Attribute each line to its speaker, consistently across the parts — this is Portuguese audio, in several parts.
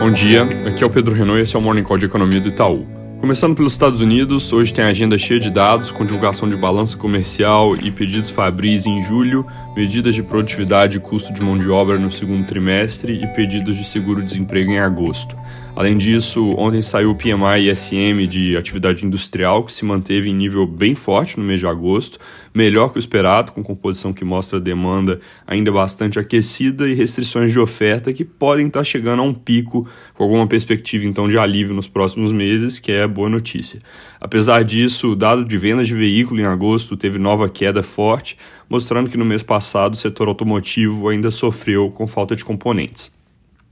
Speaker 1: Bom dia, aqui é o Pedro Renault e esse é o Morning Call de Economia do Itaú. Começando pelos Estados Unidos, hoje tem agenda cheia de dados, com divulgação de balança comercial e pedidos Fabris em julho, medidas de produtividade e custo de mão de obra no segundo trimestre e pedidos de seguro-desemprego em agosto. Além disso, ontem saiu o PMI ISM de atividade industrial, que se manteve em nível bem forte no mês de agosto, melhor que o esperado, com composição que mostra demanda ainda bastante aquecida e restrições de oferta que podem estar chegando a um pico, com alguma perspectiva então de alívio nos próximos meses, que é boa notícia. Apesar disso, o dado de vendas de veículo em agosto teve nova queda forte, mostrando que no mês passado o setor automotivo ainda sofreu com falta de componentes.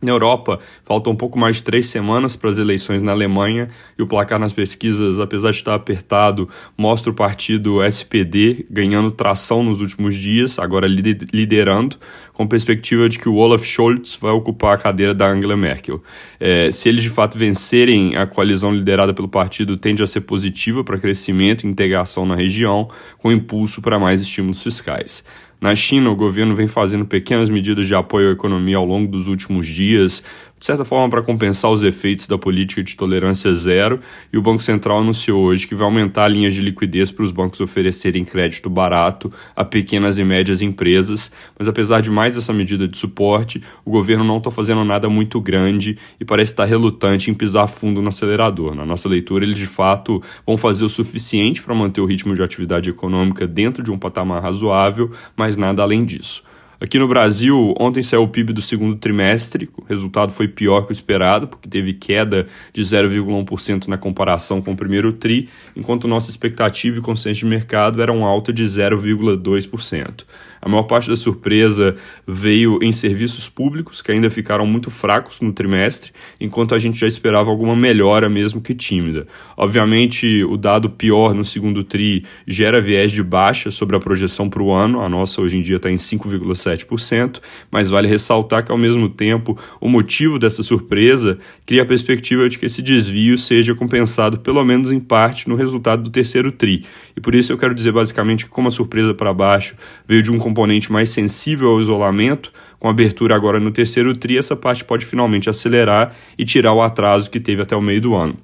Speaker 1: Na Europa, faltam um pouco mais de três semanas para as eleições na Alemanha e o placar nas pesquisas, apesar de estar apertado, mostra o partido SPD ganhando tração nos últimos dias, agora liderando, com perspectiva de que o Olaf Scholz vai ocupar a cadeira da Angela Merkel. É, se eles de fato vencerem, a coalizão liderada pelo partido tende a ser positiva para crescimento e integração na região, com impulso para mais estímulos fiscais. Na China, o governo vem fazendo pequenas medidas de apoio à economia ao longo dos últimos dias, de certa forma para compensar os efeitos da política de tolerância zero, e o Banco Central anunciou hoje que vai aumentar linhas de liquidez para os bancos oferecerem crédito barato a pequenas e médias empresas, mas apesar de mais essa medida de suporte, o governo não está fazendo nada muito grande e parece estar relutante em pisar fundo no acelerador. Na nossa leitura, eles de fato vão fazer o suficiente para manter o ritmo de atividade econômica dentro de um patamar razoável, mas nada além disso. Aqui no Brasil, ontem saiu o PIB do segundo trimestre, o resultado foi pior que o esperado, porque teve queda de 0,1% na comparação com o primeiro TRI, enquanto nossa expectativa e consenso de mercado eram alta de 0,2%. A maior parte da surpresa veio em serviços públicos, que ainda ficaram muito fracos no trimestre, enquanto a gente já esperava alguma melhora, mesmo que tímida. Obviamente, o dado pior no segundo TRI gera viés de baixa sobre a projeção para o ano, a nossa hoje em dia está em 5,7%, mas vale ressaltar que, ao mesmo tempo, o motivo dessa surpresa cria a perspectiva de que esse desvio seja compensado, pelo menos em parte, no resultado do terceiro TRI. E por isso eu quero dizer basicamente que, como a surpresa para baixo veio de um componente mais sensível ao isolamento, com abertura agora no terceiro TRI, essa parte pode finalmente acelerar e tirar o atraso que teve até o meio do ano.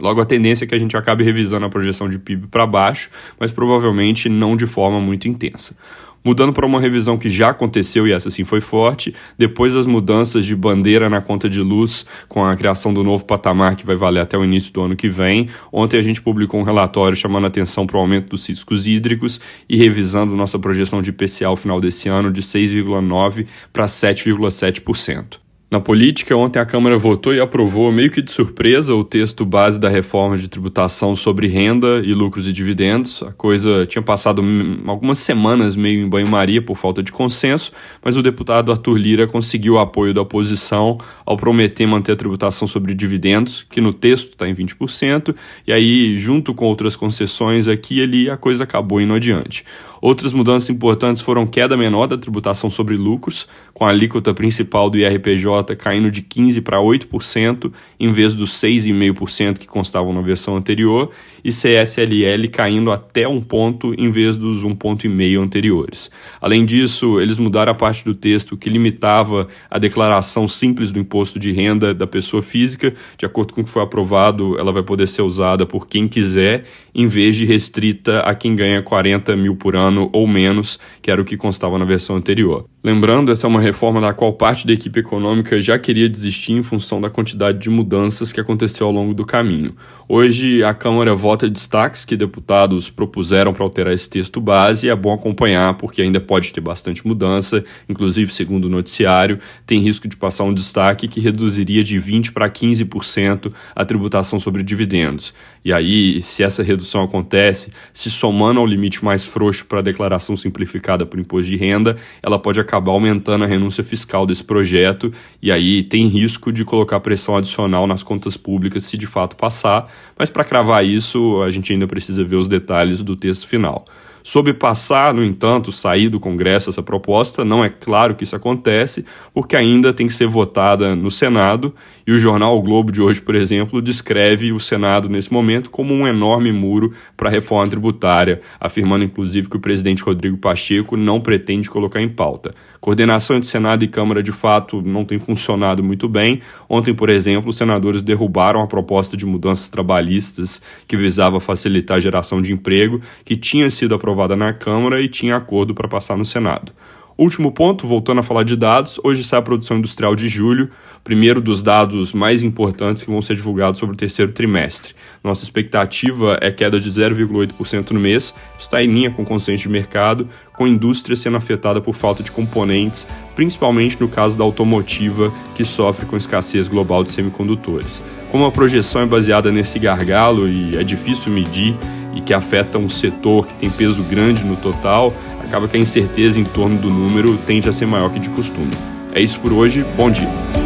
Speaker 1: Logo, a tendência é que a gente acabe revisando a projeção de PIB para baixo, mas provavelmente não de forma muito intensa mudando para uma revisão que já aconteceu e essa sim foi forte, depois das mudanças de bandeira na conta de luz, com a criação do novo patamar que vai valer até o início do ano que vem. Ontem a gente publicou um relatório chamando atenção para o aumento dos riscos hídricos e revisando nossa projeção de IPCA ao final desse ano de 6,9% para 7,7%. Na política, ontem a Câmara votou e aprovou, meio que de surpresa, o texto base da reforma de tributação sobre renda e lucros e dividendos. A coisa tinha passado algumas semanas meio em banho-maria por falta de consenso, mas o deputado Arthur Lira conseguiu o apoio da oposição ao prometer manter a tributação sobre dividendos, que no texto está em 20%, e aí, junto com outras concessões aqui e ali, a coisa acabou indo adiante. Outras mudanças importantes foram queda menor da tributação sobre lucros, com a alíquota principal do IRPJ caindo de 15% para 8%, em vez dos 6,5% que constavam na versão anterior, e CSLL caindo até um ponto em vez dos 1,5% anteriores. Além disso, eles mudaram a parte do texto que limitava a declaração simples do imposto de renda da pessoa física. De acordo com o que foi aprovado, ela vai poder ser usada por quem quiser, em vez de restrita a quem ganha 40 mil por ano ano ou menos, que era o que constava na versão anterior. Lembrando, essa é uma reforma da qual parte da equipe econômica já queria desistir em função da quantidade de mudanças que aconteceu ao longo do caminho. Hoje, a Câmara vota destaques que deputados propuseram para alterar esse texto base e é bom acompanhar porque ainda pode ter bastante mudança, inclusive, segundo o noticiário, tem risco de passar um destaque que reduziria de 20% para 15% a tributação sobre dividendos. E aí, se essa redução acontece, se somando ao limite mais frouxo para a declaração simplificada por imposto de renda, ela pode acabar aumentando a renúncia fiscal desse projeto e aí tem risco de colocar pressão adicional nas contas públicas se de fato passar, mas para cravar isso, a gente ainda precisa ver os detalhes do texto final. Soube passar, no entanto, sair do Congresso essa proposta, não é claro que isso acontece, porque ainda tem que ser votada no Senado, e o jornal o Globo de hoje, por exemplo, descreve o Senado nesse momento como um enorme muro para a reforma tributária, afirmando inclusive que o presidente Rodrigo Pacheco não pretende colocar em pauta. Coordenação entre Senado e Câmara, de fato, não tem funcionado muito bem. Ontem, por exemplo, os senadores derrubaram a proposta de mudanças trabalhistas que visava facilitar a geração de emprego, que tinha sido aprovada na Câmara e tinha acordo para passar no Senado. Último ponto, voltando a falar de dados, hoje sai a produção industrial de julho, primeiro dos dados mais importantes que vão ser divulgados sobre o terceiro trimestre. Nossa expectativa é queda de 0,8% no mês, está em linha com o consenso de mercado, com a indústria sendo afetada por falta de componentes, principalmente no caso da automotiva, que sofre com escassez global de semicondutores. Como a projeção é baseada nesse gargalo e é difícil medir e que afeta um setor que tem peso grande no total, acaba que a incerteza em torno do número tende a ser maior que de costume. É isso por hoje, bom dia.